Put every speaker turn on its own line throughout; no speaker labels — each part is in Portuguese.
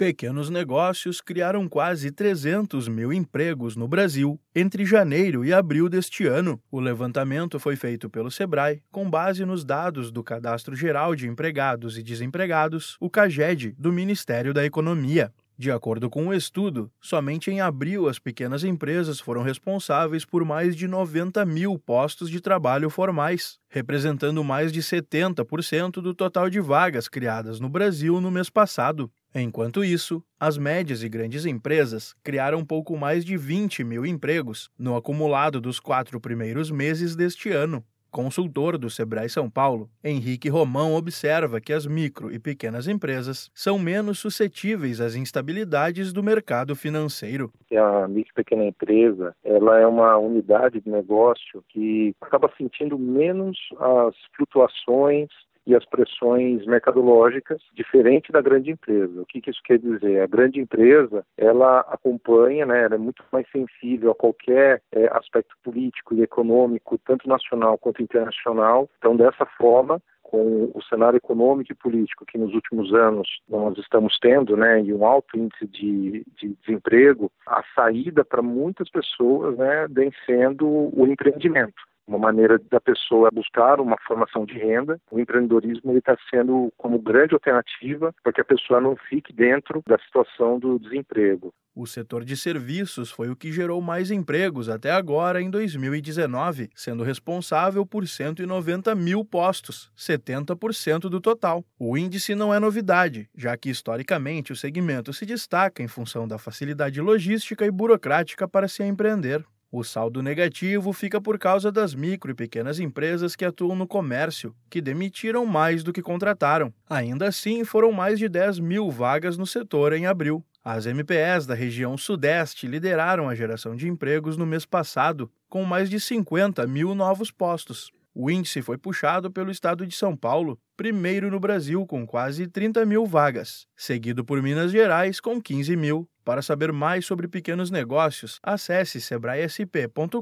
Pequenos negócios criaram quase 300 mil empregos no Brasil entre janeiro e abril deste ano. O levantamento foi feito pelo Sebrae com base nos dados do Cadastro Geral de Empregados e Desempregados, o CAGED, do Ministério da Economia. De acordo com o estudo, somente em abril as pequenas empresas foram responsáveis por mais de 90 mil postos de trabalho formais, representando mais de 70% do total de vagas criadas no Brasil no mês passado. Enquanto isso, as médias e grandes empresas criaram pouco mais de 20 mil empregos no acumulado dos quatro primeiros meses deste ano. Consultor do Sebrae São Paulo, Henrique Romão observa que as micro e pequenas empresas são menos suscetíveis às instabilidades do mercado financeiro.
A micro e pequena empresa, ela é uma unidade de negócio que acaba sentindo menos as flutuações e as pressões mercadológicas, diferente da grande empresa. O que, que isso quer dizer? A grande empresa, ela acompanha, né, ela é muito mais sensível a qualquer é, aspecto político e econômico, tanto nacional quanto internacional. Então, dessa forma, com o cenário econômico e político que nos últimos anos nós estamos tendo, né, e um alto índice de, de desemprego, a saída para muitas pessoas, né, vem sendo o empreendimento uma maneira da pessoa buscar uma formação de renda. O empreendedorismo está sendo como grande alternativa para que a pessoa não fique dentro da situação do desemprego.
O setor de serviços foi o que gerou mais empregos até agora em 2019, sendo responsável por 190 mil postos, 70% do total. O índice não é novidade, já que historicamente o segmento se destaca em função da facilidade logística e burocrática para se empreender. O saldo negativo fica por causa das micro e pequenas empresas que atuam no comércio, que demitiram mais do que contrataram. Ainda assim, foram mais de 10 mil vagas no setor em abril. As MPS da região Sudeste lideraram a geração de empregos no mês passado, com mais de 50 mil novos postos. O índice foi puxado pelo estado de São Paulo, primeiro no Brasil, com quase 30 mil vagas, seguido por Minas Gerais, com 15 mil. Para saber mais sobre pequenos negócios, acesse sebraesp.com.br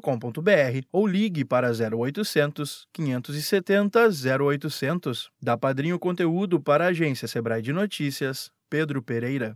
ou ligue para 0800 570 0800. Da Padrinho Conteúdo para a agência Sebrae de Notícias, Pedro Pereira.